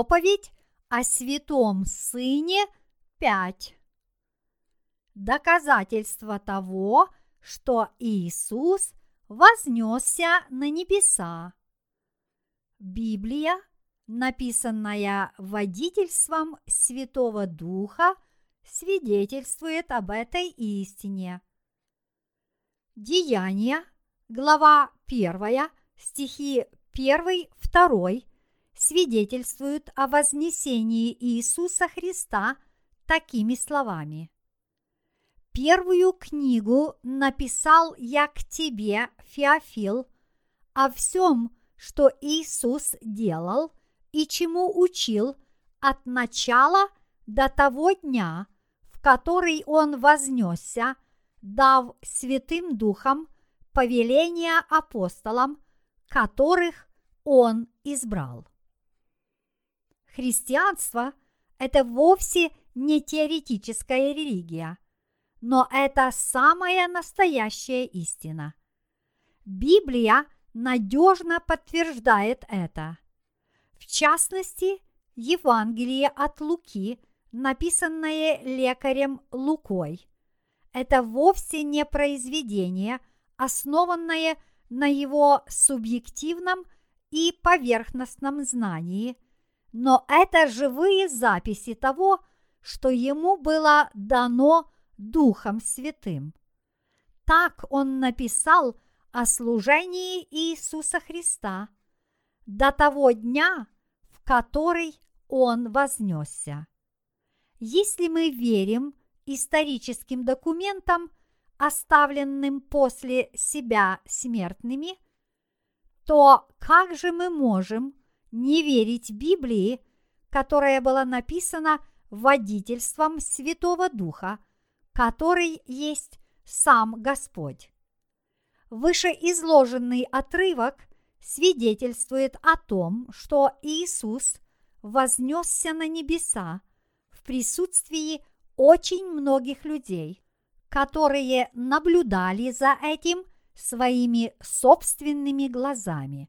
проповедь о святом Сыне 5. Доказательство того, что Иисус вознесся на небеса. Библия, написанная водительством Святого Духа, свидетельствует об этой истине. Деяния, глава 1, стихи 1, 2 свидетельствуют о вознесении Иисуса Христа такими словами. Первую книгу написал я к тебе, Феофил, о всем, что Иисус делал и чему учил от начала до того дня, в который Он вознесся, дав Святым Духом повеления апостолам, которых Он избрал. Христианство – это вовсе не теоретическая религия, но это самая настоящая истина. Библия надежно подтверждает это. В частности, Евангелие от Луки, написанное лекарем Лукой, это вовсе не произведение, основанное на его субъективном и поверхностном знании, но это живые записи того, что ему было дано Духом Святым. Так он написал о служении Иисуса Христа до того дня, в который он вознесся. Если мы верим историческим документам, оставленным после себя смертными, то как же мы можем не верить Библии, которая была написана водительством Святого Духа, который есть сам Господь? Вышеизложенный отрывок свидетельствует о том, что Иисус вознесся на небеса в присутствии очень многих людей, которые наблюдали за этим своими собственными глазами.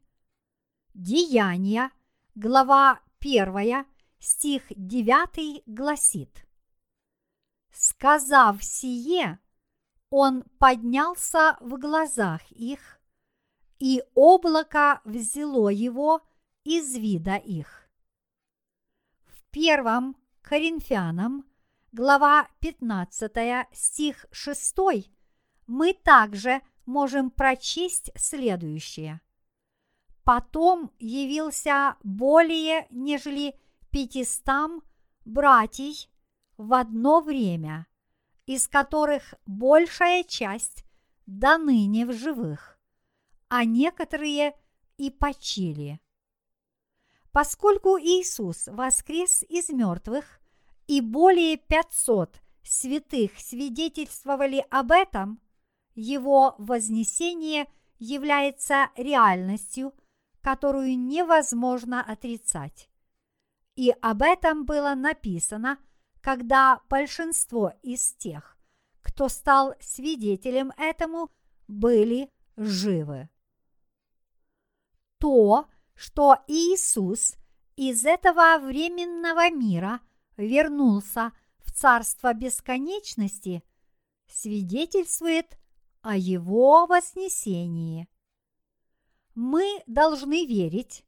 Деяния, глава 1, стих 9 гласит «Сказав сие, он поднялся в глазах их, и облако взяло его из вида их». В первом Коринфянам, глава 15, стих 6, мы также можем прочесть следующее – Потом явился более нежели пятистам братьей в одно время, из которых большая часть до ныне в живых, а некоторые и почили. Поскольку Иисус воскрес из мертвых, и более пятьсот святых свидетельствовали об этом, его вознесение является реальностью – которую невозможно отрицать. И об этом было написано, когда большинство из тех, кто стал свидетелем этому, были живы. То, что Иисус из этого временного мира вернулся в Царство Бесконечности, свидетельствует о Его вознесении мы должны верить,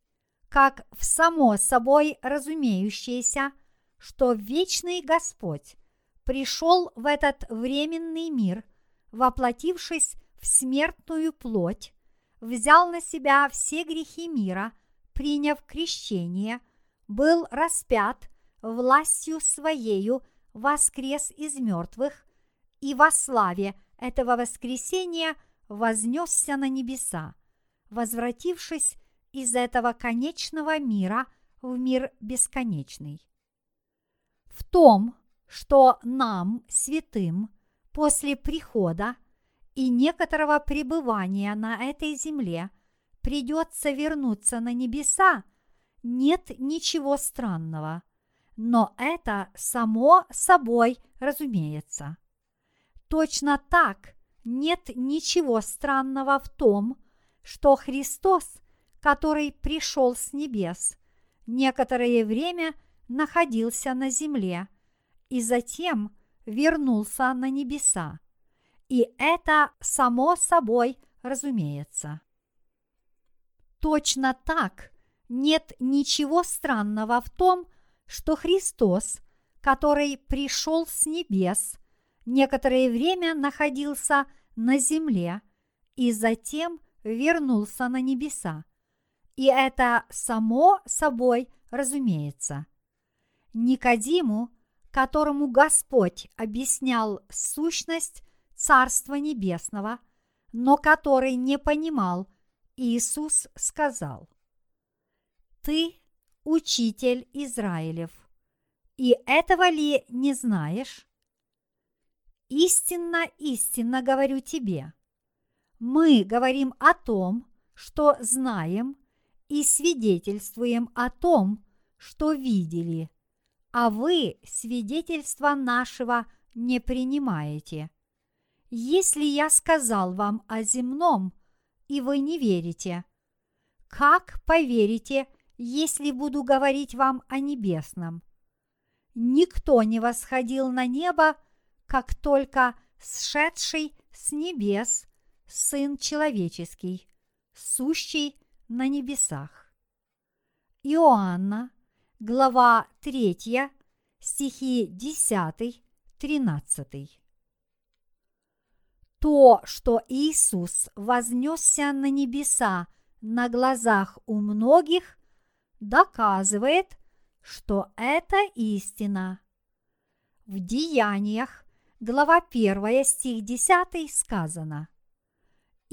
как в само собой разумеющееся, что вечный Господь пришел в этот временный мир, воплотившись в смертную плоть, взял на себя все грехи мира, приняв крещение, был распят властью своею, воскрес из мертвых и во славе этого воскресения вознесся на небеса – возвратившись из этого конечного мира в мир бесконечный. В том, что нам, святым, после прихода и некоторого пребывания на этой земле придется вернуться на небеса, нет ничего странного, но это само собой разумеется. Точно так нет ничего странного в том, что Христос, который пришел с небес, некоторое время находился на земле и затем вернулся на небеса. И это само собой разумеется. Точно так нет ничего странного в том, что Христос, который пришел с небес, некоторое время находился на земле и затем вернулся на небеса. И это само собой разумеется. Никодиму, которому Господь объяснял сущность Царства Небесного, но который не понимал, Иисус сказал, «Ты учитель Израилев, и этого ли не знаешь? Истинно, истинно говорю тебе, мы говорим о том, что знаем, и свидетельствуем о том, что видели, а вы свидетельства нашего не принимаете. Если я сказал вам о земном, и вы не верите, как поверите, если буду говорить вам о небесном? Никто не восходил на небо, как только сшедший с небес Сын Человеческий, сущий на небесах. Иоанна, глава 3, стихи 10, 13. То, что Иисус вознесся на небеса на глазах у многих, доказывает, что это истина. В Деяниях, глава 1, стих 10 сказано –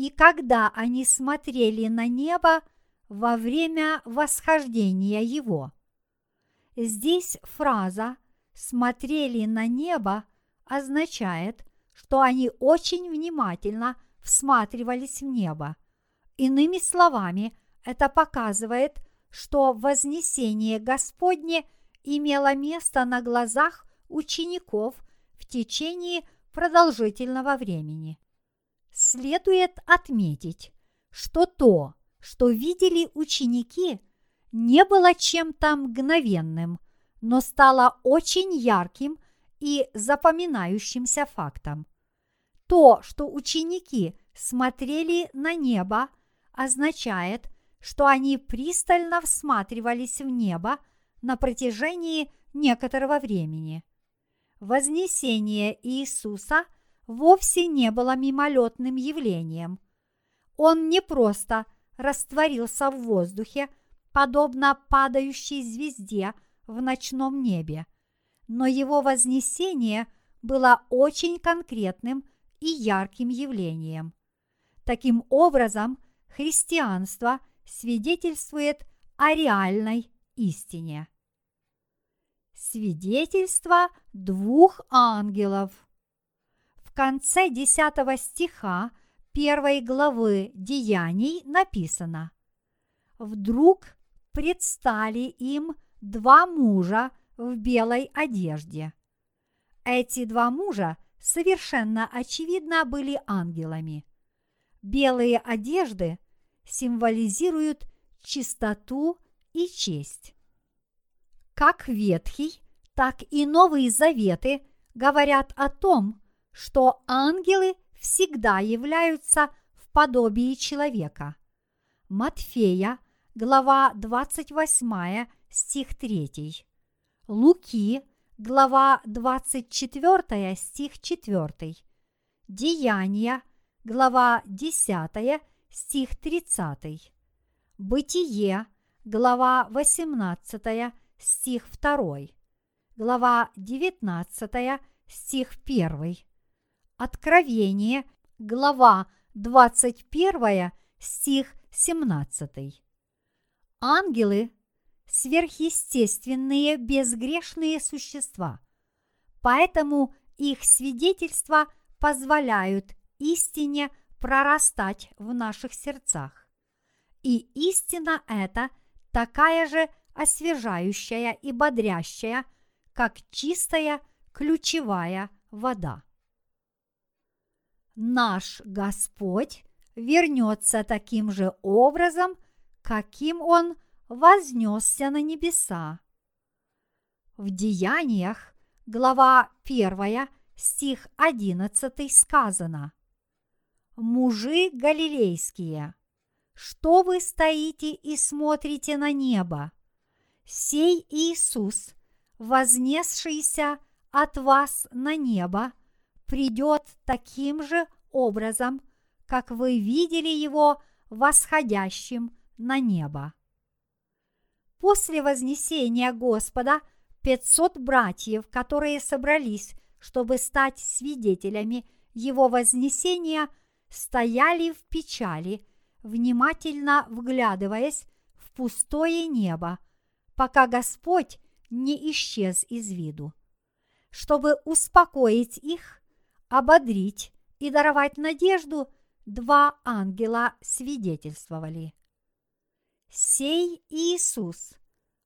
и когда они смотрели на небо во время восхождения его. Здесь фраза «смотрели на небо» означает, что они очень внимательно всматривались в небо. Иными словами, это показывает, что вознесение Господне имело место на глазах учеников в течение продолжительного времени. Следует отметить, что то, что видели ученики, не было чем-то мгновенным, но стало очень ярким и запоминающимся фактом. То, что ученики смотрели на небо, означает, что они пристально всматривались в небо на протяжении некоторого времени. Вознесение Иисуса – вовсе не было мимолетным явлением. Он не просто растворился в воздухе, подобно падающей звезде в ночном небе, но его вознесение было очень конкретным и ярким явлением. Таким образом, христианство свидетельствует о реальной истине. Свидетельство двух ангелов – в конце 10 стиха первой главы Деяний написано «Вдруг предстали им два мужа в белой одежде». Эти два мужа совершенно очевидно были ангелами. Белые одежды символизируют чистоту и честь. Как Ветхий, так и Новые Заветы говорят о том, что ангелы всегда являются в подобии человека. Матфея, глава 28, стих 3. Луки, глава 24, стих 4. Деяния, глава 10, стих 30. Бытие, глава 18, стих 2. Глава 19, стих 1. Откровение, глава 21, стих 17. Ангелы – сверхъестественные безгрешные существа, поэтому их свидетельства позволяют истине прорастать в наших сердцах. И истина эта такая же освежающая и бодрящая, как чистая ключевая вода наш Господь вернется таким же образом, каким Он вознесся на небеса. В Деяниях, глава 1, стих 11 сказано «Мужи галилейские, что вы стоите и смотрите на небо? Сей Иисус, вознесшийся от вас на небо, придет таким же образом, как вы видели его восходящим на небо. После вознесения Господа 500 братьев, которые собрались, чтобы стать свидетелями его вознесения, стояли в печали, внимательно вглядываясь в пустое небо, пока Господь не исчез из виду. Чтобы успокоить их, ободрить и даровать надежду, два ангела свидетельствовали. Сей Иисус,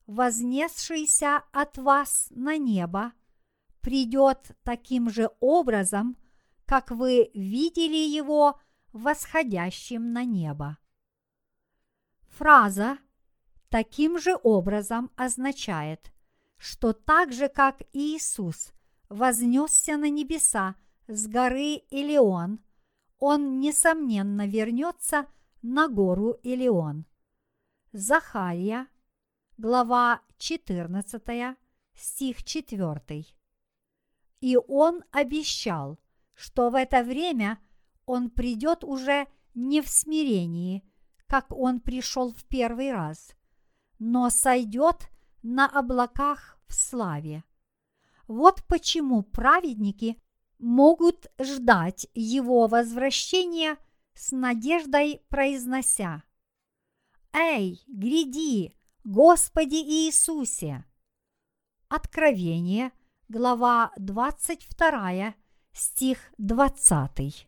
вознесшийся от вас на небо, придет таким же образом, как вы видели его восходящим на небо. Фраза таким же образом означает, что так же, как Иисус вознесся на небеса с горы Илион, он, несомненно, вернется на гору Илион. Захария, глава 14, стих 4. И он обещал, что в это время он придет уже не в смирении, как он пришел в первый раз, но сойдет на облаках в славе. Вот почему праведники могут ждать его возвращения с надеждой произнося «Эй, гряди, Господи Иисусе!» Откровение, глава 22, стих 20.